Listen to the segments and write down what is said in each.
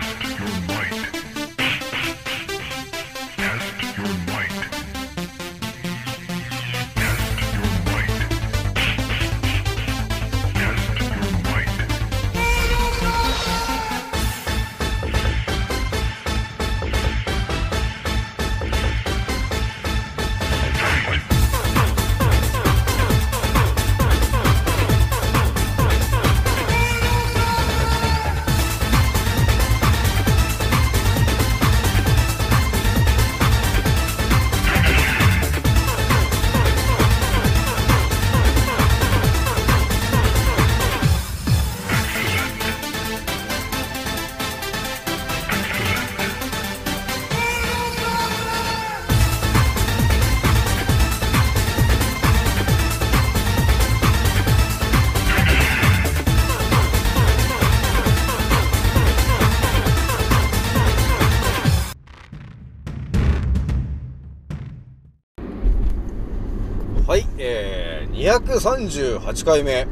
Test your might. 138回目、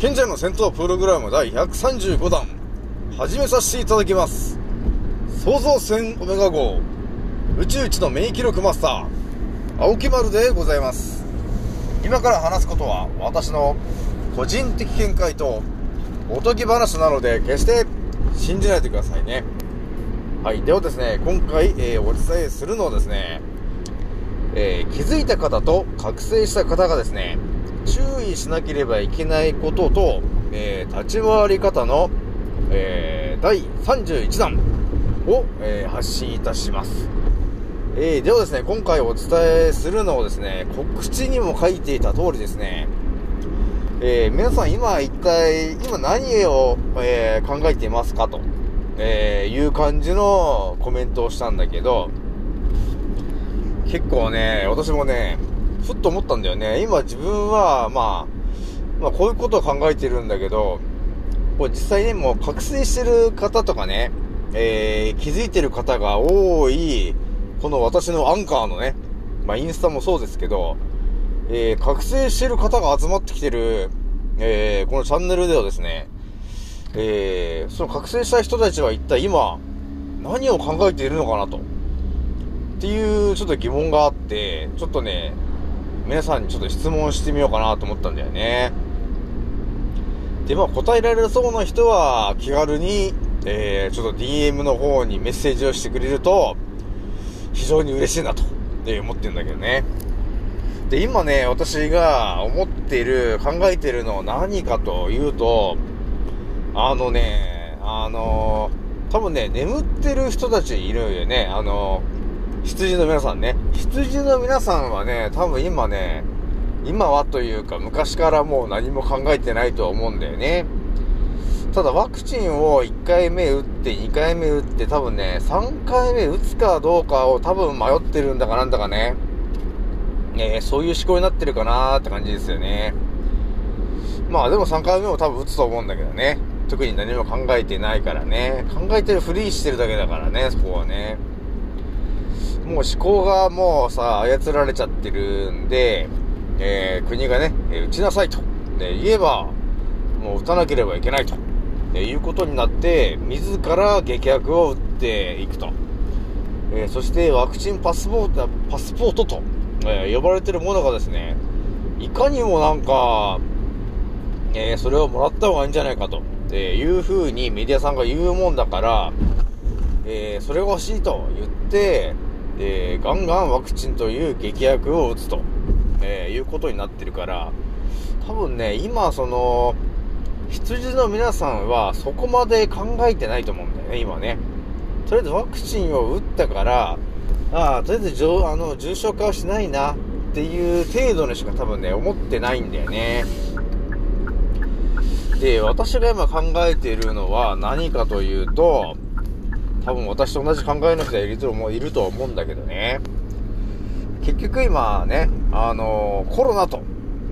賢者の戦闘プログラム第135弾、始めさせていただきます。創造船オメガ号、宇宙一の免疫力マスター、青木丸でございます。今から話すことは、私の個人的見解と、おとぎ話なので、決して信じないでくださいね。はい。ではですね、今回、えー、お伝えするのはですね、えー、気づいた方と覚醒した方がですね、注意しなければいけないことと、えー立ち回り方の、えー第31弾を、えー発信いたします。えーではですね、今回お伝えするのはですね、告知にも書いていた通りですね、えー皆さん今一体、今何を、えー考えていますかと、えいう感じのコメントをしたんだけど、結構ね、私もね、ふっと思ったんだよね。今自分は、まあ、まあこういうことを考えてるんだけど、これ実際ね、もう覚醒してる方とかね、えー、気づいてる方が多い、この私のアンカーのね、まあインスタもそうですけど、えー、覚醒してる方が集まってきてる、えー、このチャンネルではですね、えー、その覚醒した人たちは一体今、何を考えているのかなと。っていうちょっと疑問があって、ちょっとね、皆さんにちょっと質問してみようかなと思ったんだよね。で、まあ答えられそうな人は気軽に、えー、ちょっと DM の方にメッセージをしてくれると、非常に嬉しいなと、え思ってるんだけどね。で、今ね、私が思っている、考えているのは何かというと、あのね、あの多分ね、眠ってる人たちいるよね。あの羊の皆さんね。羊の皆さんはね、多分今ね、今はというか昔からもう何も考えてないとは思うんだよね。ただワクチンを1回目打って2回目打って多分ね、3回目打つかどうかを多分迷ってるんだかなんだかね。ねそういう思考になってるかなーって感じですよね。まあでも3回目も多分打つと思うんだけどね。特に何も考えてないからね。考えてるふりしてるだけだからね、そこはね。もう思考がもうさ、操られちゃってるんで、えー国がね、えー打ちなさいと、で言えば、もう打たなければいけないと、でいうことになって、自ら劇薬を打っていくと。えーそしてワクチンパスポート、パスポートと、え呼ばれてるものがですね、いかにもなんか、えそれをもらった方がいいんじゃないかと、えいう風にメディアさんが言うもんだから、えそれが欲しいと言って、えーガンガンワクチンという劇薬を打つと、えーいうことになってるから、多分ね、今その、羊の皆さんはそこまで考えてないと思うんだよね、今ね。とりあえずワクチンを打ったから、ああ、とりあえずあの重症化はしないなっていう程度にしか多分ね、思ってないんだよね。で、私が今考えているのは何かというと、多分私と同じ考えの人がいると思ういると思うんだけどね。結局今ね、あのコロナと、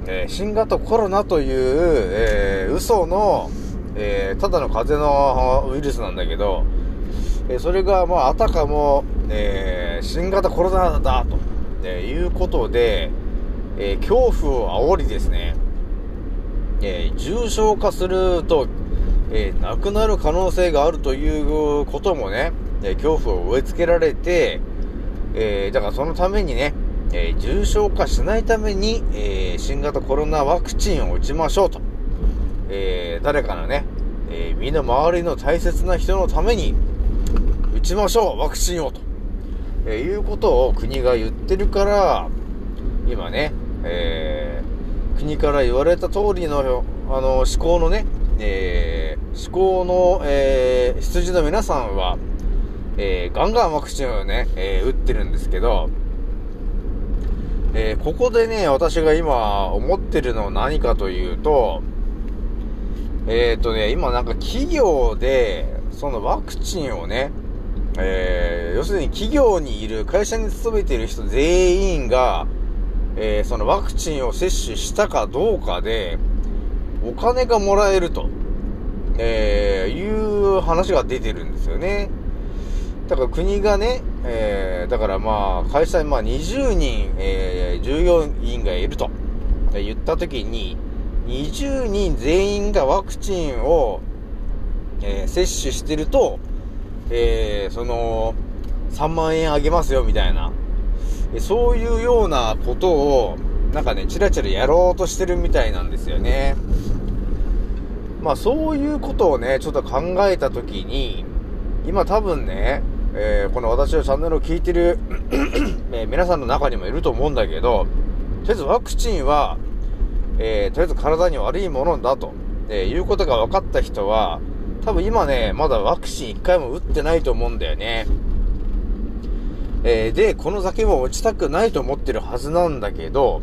えー新型コロナという、えー嘘の、えーただの風邪のウイルスなんだけど、えそれがまああたかも、え新型コロナだと、えいうことで、え恐怖を煽りですね、え重症化すると、えー亡くなる可能性があるということもね、え恐怖を植え付けられて、えーだからそのためにね、えー重症化しないために、え新型コロナワクチンを打ちましょうと。え誰かのね、え身の回りの大切な人のために、打ちましょう、ワクチンをと。えいうことを国が言ってるから、今ね、え国から言われた通りの、あの、思考のね、えー思考の、えー羊の皆さんは、えーガンガンワクチンをね、えー打ってるんですけど、えーここでね、私が今思ってるのは何かというと、えっ、とね、今なんか企業で、そのワクチンをね、えー要するに企業にいる、会社に勤めている人全員が、えーそのワクチンを接種したかどうかで、お金がもらえると、えーいう話が出てるんですよね。だから国がね、えーだからまあ、会社にまあ20人、えー従業員がいると、言ったときに、20人全員がワクチンを、えー接種してると、えーその、3万円あげますよ、みたいな。そういうようなことを、なんかね、チラチラやろうとしてるみたいなんですよね。まあそういうことをね、ちょっと考えたときに、今多分ね、えーこの私のチャンネルを聞いてる、えー皆さんの中にもいると思うんだけど、とりあえずワクチンは、えーとりあえず体に悪いものだと、えいうことが分かった人は、多分今ね、まだワクチン1回も打ってないと思うんだよね。えーで、この酒も落ちたくないと思ってるはずなんだけど、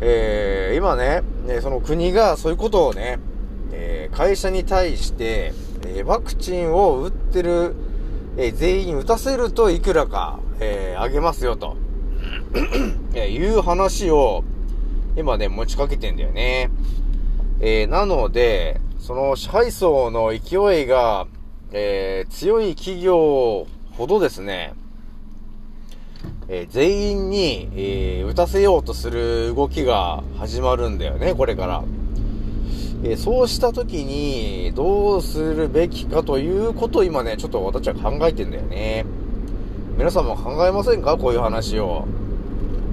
えー今ね、ねその国がそういうことをね、えー会社に対して、えーワクチンを打ってる、えー全員打たせるといくらか、えーあげますよと、えーいう話を、今ね、持ちかけてんだよね。えーなので、その支配層の勢いが、えー強い企業ほどですね、えー全員に、えー打たせようとする動きが始まるんだよね、これから。えそうした時に、どうするべきかということを今ね、ちょっと私は考えてんだよね。皆さんも考えませんか？こういう話を。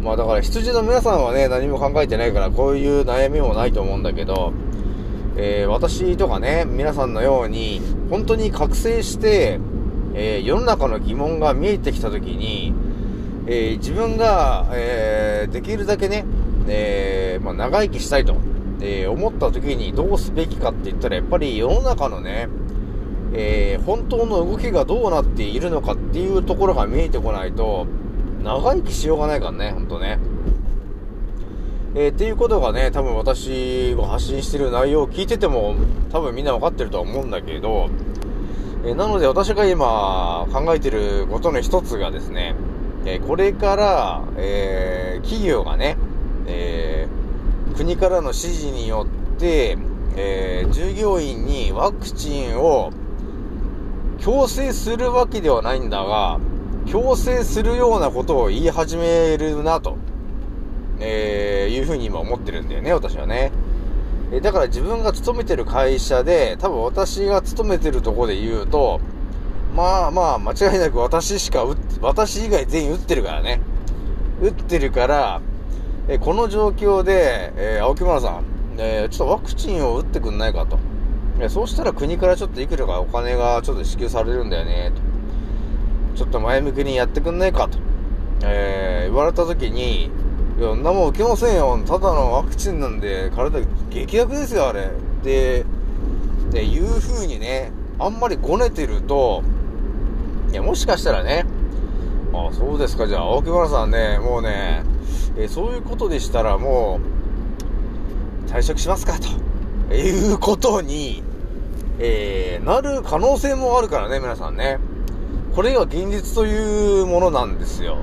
まあだから羊の皆さんはね、何も考えてないから、こういう悩みもないと思うんだけど、えー私とかね、皆さんのように、本当に覚醒して、えー世の中の疑問が見えてきたときに、えー自分が、えーできるだけね、えまあ、長生きしたいと、えー思ったときにどうすべきかって言ったら、やっぱり世の中のね、えー本当の動きがどうなっているのかっていうところが見えてこないと、長生きしようがないからね、ほんとね。えーっていうことがね、多分私が発信してる内容を聞いてても、多分みんなわかってるとは思うんだけど、えーなので私が今考えてることの一つがですね、えーこれから、えー企業がね、国からの指示によって、えー従業員にワクチンを強制するわけではないんだが、強制するようなことを言い始めるなと、えーいうふうに今思ってるんだよね、私はね。えーだから自分が勤めてる会社で、多分私が勤めてるとこで言うと、まあまあ、間違いなく私しか打っ、私以外全員打ってるからね。打ってるから、えこの状況で、え青木村さん、えちょっとワクチンを打ってくんないかと。えーそうしたら国からちょっといくらかお金がちょっと支給されるんだよね、と。ちょっと前向きにやってくんないかと。え言われた時に、いや、んなもん受けませんよ。ただのワクチンなんで、体激薬ですよ、あれ。で、で、いう風にね、あんまりごねてると、いや、もしかしたらね、あそうですか、じゃあ、青木原さんね、もうね、えーそういうことでしたらもう、退職しますか、ということに、えーなる可能性もあるからね、皆さんね。これが現実というものなんですよ。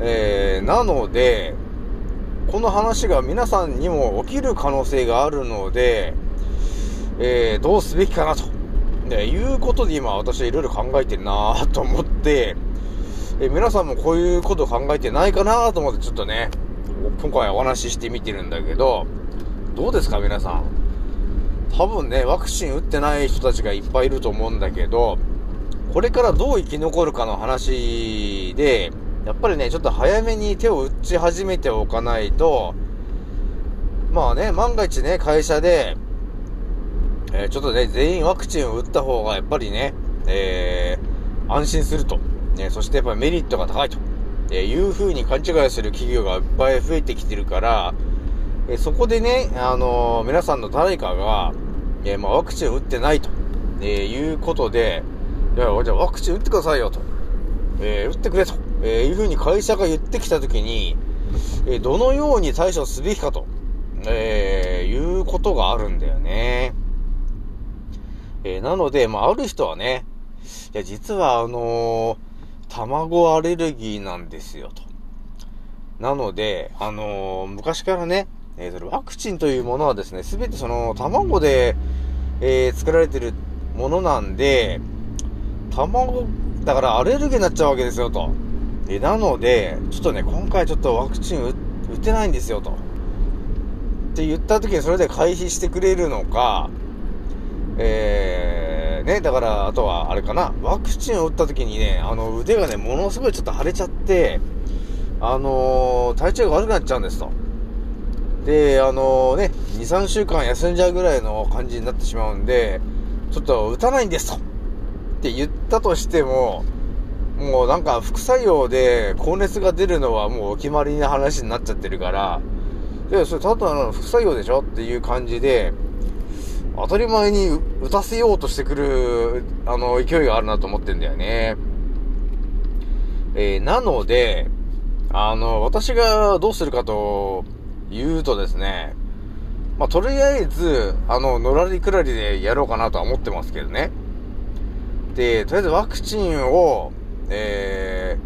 えーなので、この話が皆さんにも起きる可能性があるので、えーどうすべきかなと、ね、いうことで今私はいろいろ考えてるなと思って、え皆さんもこういうこと考えてないかなと思ってちょっとね、今回お話ししてみてるんだけど、どうですか皆さん？多分ね、ワクチン打ってない人たちがいっぱいいると思うんだけど、これからどう生き残るかの話で、やっぱりね、ちょっと早めに手を打ち始めておかないと、まあね、万が一ね、会社で、えーちょっとね、全員ワクチンを打った方がやっぱりね、えー安心すると。ね、そしてやっぱりメリットが高いと。えいう風に勘違いする企業がいっぱい増えてきてるから、えそこでね、あのー皆さんの誰かが、えまあ、ワクチンを打ってないと、えいうことで、いや、じゃあワクチン打ってくださいよと。えー打ってくれと、えいう風に会社が言ってきたときに、えどのように対処すべきかと、えーいうことがあるんだよね。えーなので、まあ、ある人はね、いや、実はあのー卵アレルギーなんですよ、と。なので、あのー昔からね、えーそれワクチンというものはですね、すべてその、卵で、えー作られてるものなんで、卵、だからアレルギーになっちゃうわけですよ、と。えなので、ちょっとね、今回ちょっとワクチン打打てないんですよ、と。って言った時にそれで回避してくれるのか、ね、だから、あとは、あれかな、ワクチンを打った時にね、あの、腕がね、ものすごいちょっと腫れちゃって、あのー体調が悪くなっちゃうんですと。で、あのね、2、3週間休んじゃうぐらいの感じになってしまうんで、ちょっと打たないんですと。って言ったとしても、もうなんか副作用で高熱が出るのはもうお決まりな話になっちゃってるから、で、それただの副作用でしょ？っていう感じで、当たり前に打たせようとしてくる、あの、勢いがあるなと思ってんだよね。えーなので、あの、私がどうするかと言うとですね、まあ、とりあえず、あの、のらりくらりでやろうかなとは思ってますけどね。で、とりあえずワクチンを、え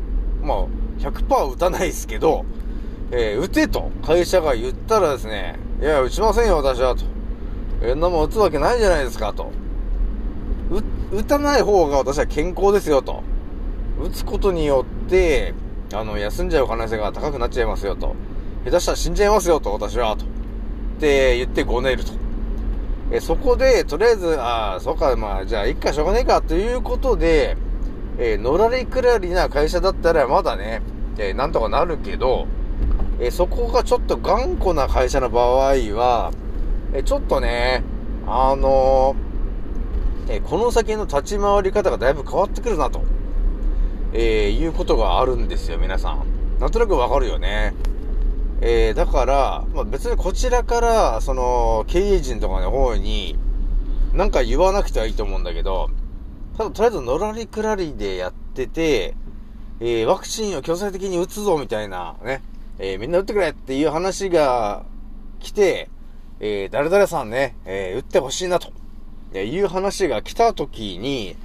ー、まあ、100%打たないですけど、えー打てと会社が言ったらですね、いや、打ちませんよ、私は、と。んなもん打つわけないじゃないですか、と。打たない方が私は健康ですよ、と。打つことによって、あの、休んじゃう可能性が高くなっちゃいますよ、と。下手したら死んじゃいますよ、と、私は、と。って言ってごねると。え、そこで、とりあえず、ああ、そうか、まあ、じゃあ、一回しょうがねえか、ということで、えーのらりくらりな会社だったら、まだね、えーなんとかなるけど、えーそこがちょっと頑固な会社の場合は、えちょっとね、あのえこの先の立ち回り方がだいぶ変わってくるなと、えーいうことがあるんですよ、皆さん。なんとなくわかるよね。えーだから、まあ、別にこちらから、その、経営陣とかの方に、なんか言わなくてはいいと思うんだけど、ただ、とりあえず、のらりくらりでやってて、えーワクチンを強制的に打つぞ、みたいな、ね、えーみんな打ってくれっていう話が来て、えー誰々さんね、えー打ってほしいなと、えいう話が来た時に、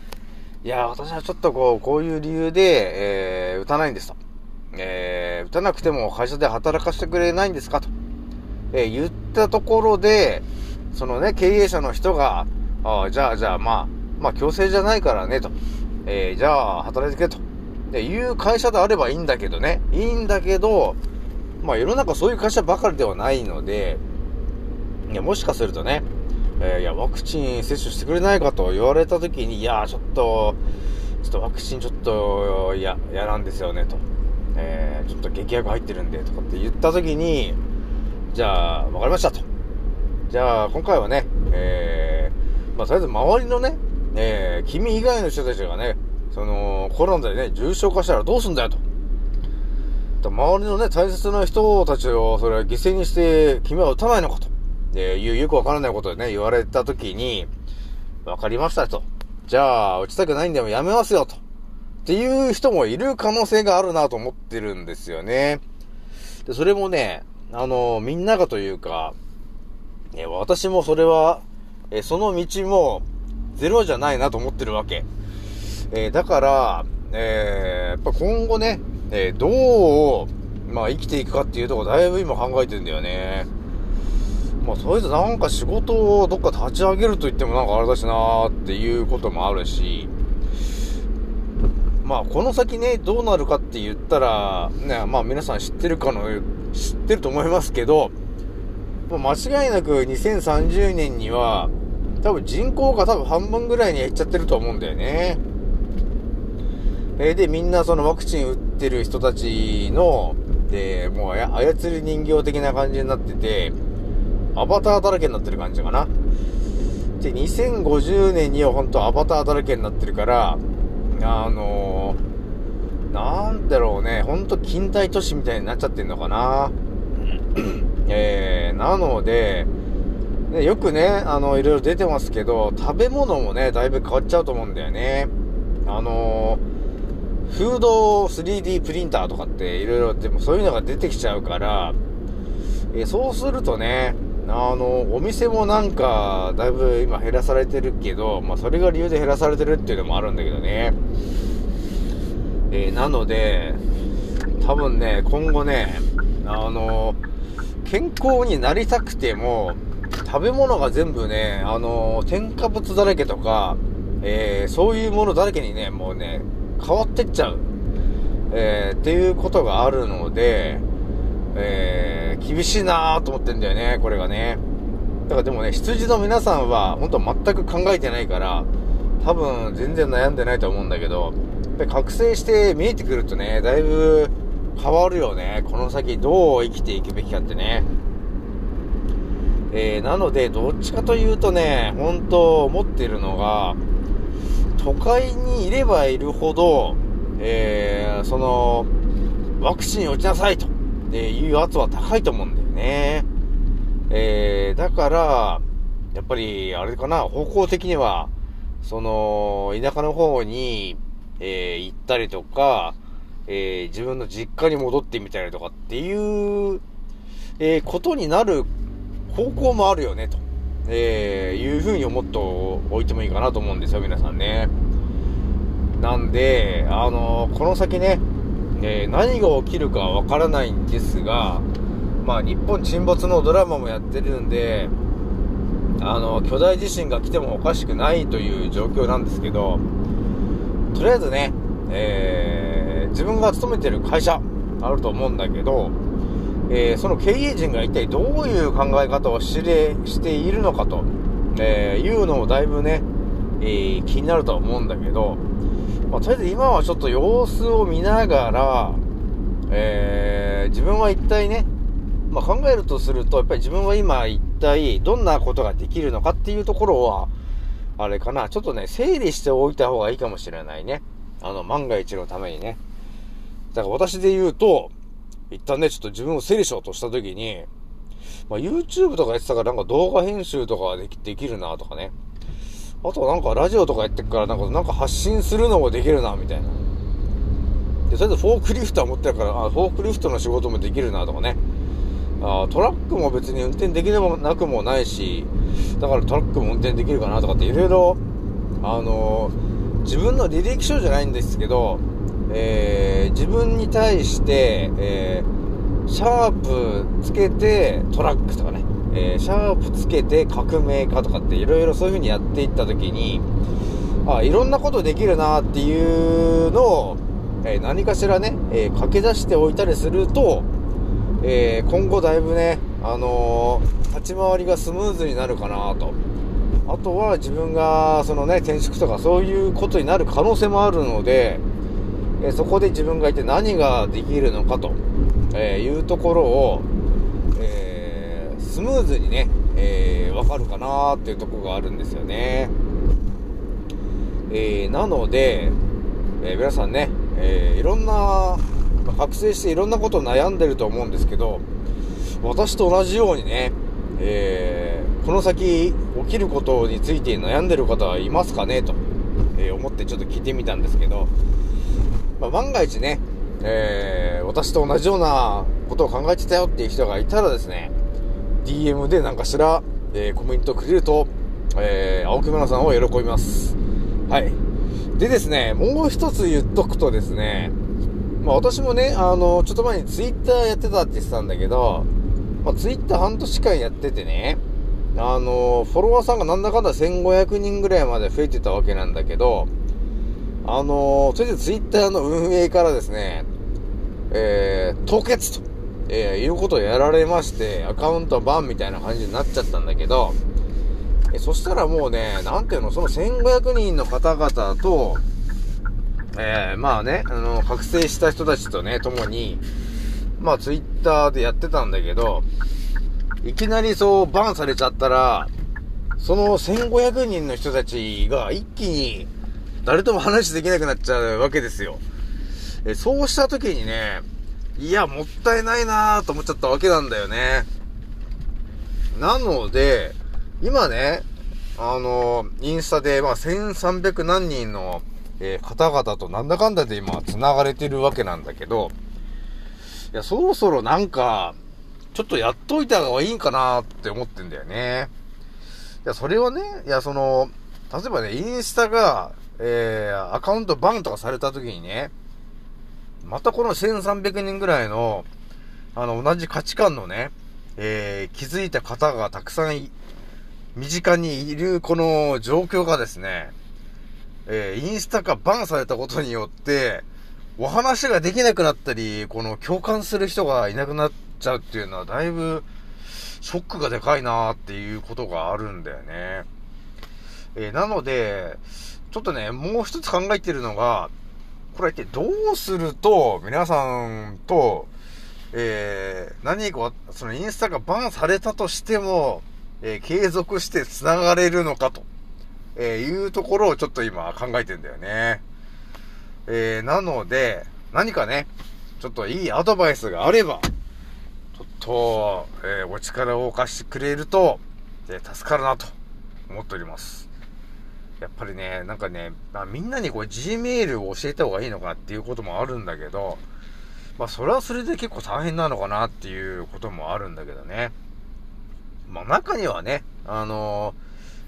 いや、私はちょっとこう、こういう理由で、えー打たないんですと。えー打たなくても会社で働かせてくれないんですかと。えー言ったところで、そのね、経営者の人が、ああ、じゃあ、じゃあ、まあ、まあ、強制じゃないからね、と。えーじゃあ、働いてくれ、と。で、いう会社であればいいんだけどね。いいんだけど、まあ、世の中そういう会社ばかりではないので、いや、もしかするとね、えーいや、ワクチン接種してくれないかと言われたときに、いや、ちょっと、ちょっとワクチンちょっと、いや、嫌なんですよね、と。えーちょっと劇薬入ってるんで、とかって言ったときに、じゃあ、わかりましたと。じゃあ、今回はね、えー、まあ、とりあえず周りのね、えー、君以外の人たちがね、その、コロナでね、重症化したらどうすんだよと。と周りのね、大切な人たちを、それは犠牲にして、君は打たないのかと。で、よくわからないことでね、言われたときに、わかりましたと。じゃあ、打ちたくないんでもやめますよと。っていう人もいる可能性があるなと思ってるんですよね。で、それもね、あの、みんながというか、え私もそれは、えその道もゼロじゃないなと思ってるわけ。えだから、えーやっぱ今後ね、えどう、まあ生きていくかっていうとこだいぶ今考えてんだよね。まあ、とりあえずなんか仕事をどっか立ち上げると言ってもなんかあれだしなーっていうこともあるし、まあ、この先ね、どうなるかって言ったら、ね、まあ皆さん知ってるかの、知ってると思いますけど、まあ間違いなく2030年には、多分人口が多分半分ぐらいにはいっちゃってると思うんだよね。えで、みんなそのワクチン打ってる人たちの、で、もう操り人形的な感じになってて、アバターだらけになってる感じかな。で、2050年には本当アバターだらけになってるから、あのー、なんだろうね、ほんと近代都市みたいになっちゃってんのかな。えー、なので、ね、よくね、あの、いろいろ出てますけど、食べ物もね、だいぶ変わっちゃうと思うんだよね。あのー、フード 3D プリンターとかっていろいろ、でもそういうのが出てきちゃうから、えーそうするとね、あの、お店もなんか、だいぶ今減らされてるけど、まあそれが理由で減らされてるっていうのもあるんだけどね。えーなので、多分ね、今後ね、あの、健康になりたくても、食べ物が全部ね、あの、添加物だらけとか、えーそういうものだらけにね、もうね、変わってっちゃう。えーっていうことがあるので、えー厳しいなぁと思ってんだよね、これがね。だからでもね、羊の皆さんは、本当全く考えてないから、多分全然悩んでないと思うんだけど、やっぱ覚醒して見えてくるとね、だいぶ変わるよね。この先どう生きていくべきかってね。えーなので、どっちかというとね、本当思ってるのが、都会にいればいるほど、えーその、ワクチン打ちなさいと、えいう圧は高いと思うんだよね。えーだから、やっぱり、あれかな、方向的には、その、田舎の方に、えー行ったりとか、えー自分の実家に戻ってみたりとかっていう、えーことになる方向もあるよね、と、えーいうふうに思っておいてもいいかなと思うんですよ、皆さんね。なんで、あのこの先ね、えー何が起きるかわからないんですが、まあ、日本沈没のドラマもやってるんで、あの、巨大地震が来てもおかしくないという状況なんですけど、とりあえずね、えー自分が勤めてる会社あると思うんだけど、えーその経営陣が一体どういう考え方をしれしているのかと、えーいうのもだいぶね、えー気になるとは思うんだけど、まあ、とりあえず今はちょっと様子を見ながら、えー自分は一体ね、まあ、考えるとすると、やっぱり自分は今一体どんなことができるのかっていうところは、あれかな、ちょっとね、整理しておいた方がいいかもしれないね。あの、万が一のためにね。だから私で言うと、一旦ね、ちょっと自分を整理しようとしたときに、まあ、YouTube とかやってたからなんか動画編集とかできできるなとかね。あとなんかラジオとかやってっからなんかなんか発信するのもできるなみたいな。で、それでフォークリフトは持ってるから、あ、フォークリフトの仕事もできるなとかね。あトラックも別に運転できなくもないし、だからトラックも運転できるかなとかっていろいろ、あのー自分の履歴書じゃないんですけど、えー自分に対して、えーシャープつけてトラックとかね、えーシャープつけて革命家とかっていろいろそういう風にやっていった時に、あ、いろんなことできるなっていうのを、えー何かしらね、えー駆け出しておいたりすると、え今後だいぶね、あの立ち回りがスムーズになるかなと。あとは自分が、そのね、転職とかそういうことになる可能性もあるので、えそこで自分がいて何ができるのかと、えいうところを、スムーズにね、えーわかるかなっていうとこがあるんですよね。えーなので、えー皆さんね、えーいろんな、覚醒していろんなこと悩んでると思うんですけど、私と同じようにね、えーこの先起きることについて悩んでる方はいますかね？と、えー思ってちょっと聞いてみたんですけど、まあ、万が一ね、えー私と同じようなことを考えてたよっていう人がいたらですね、DM で何かしら、えーコメントくれると、えー青木村さんを喜びます。はい。でですね、もう一つ言っとくとですね、まあ私もね、あの、ちょっと前にツイッターやってたって言ってたんだけど、まあツイッター半年間やっててね、あの、フォロワーさんがなんだかんだ1500人ぐらいまで増えてたわけなんだけど、あの、とりあえずツイッターの運営からですね、えー、凍結と、えーいうことをやられまして、アカウントバンみたいな感じになっちゃったんだけど、えそしたらもうね、なんていうの、その1500人の方々と、えー、まあね、あの、覚醒した人たちとね、共に、まあツイッターでやってたんだけど、いきなりそうバンされちゃったら、その1500人の人たちが一気に誰とも話できなくなっちゃうわけですよ。えそうした時にね、いや、もったいないなぁと思っちゃったわけなんだよね。なので、今ね、あの、インスタで、まあ、1300何人の、えー、方々となんだかんだで今、繋がれてるわけなんだけど、いや、そろそろなんか、ちょっとやっといた方がいいんかなって思ってんだよね。いや、それはね、いや、その、例えばね、インスタが、えー、アカウントバンとかされた時にね、またこの1300人ぐらいの、あの、同じ価値観のね、えー、気づいた方がたくさん身近にいるこの状況がですね、えー、インスタがバンされたことによって、お話ができなくなったり、この共感する人がいなくなっちゃうっていうのはだいぶショックがでかいなーっていうことがあるんだよね。えー、なので、ちょっとね、もう一つ考えてるのが、これ一体どうすると、皆さんと、えー、何か、そのインスタがバンされたとしても、えー、継続して繋がれるのかと、えー、いうところをちょっと今考えてんだよね。えー、なので、何かね、ちょっといいアドバイスがあれば、ちょっと、えー、お力を貸してくれると、えー、助かるなと思っております。やっぱりね、なんかね、まあ、みんなにこう Gmail を教えた方がいいのかっていうこともあるんだけど、まあそれはそれで結構大変なのかなっていうこともあるんだけどね。まあ中にはね、あの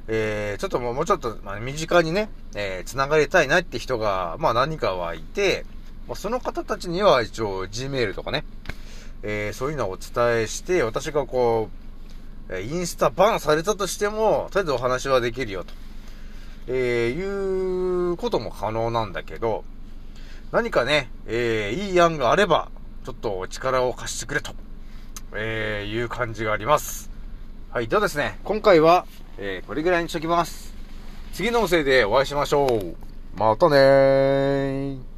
ー、えー、ちょっともうもうちょっと、ま、身近にね、えー、繋がりたいなって人が、まあ何かはいて、まあ、その方たちには一応 Gmail とかね、えー、そういうのをお伝えして、私がこう、インスタバンされたとしても、とりあえずお話はできるよと。えー、いうことも可能なんだけど、何かね、えー、いい案があれば、ちょっと力を貸してくれと、えー、いう感じがあります。はい、ではですね、今回は、えー、これぐらいにしときます。次の音声でお会いしましょう。またねー。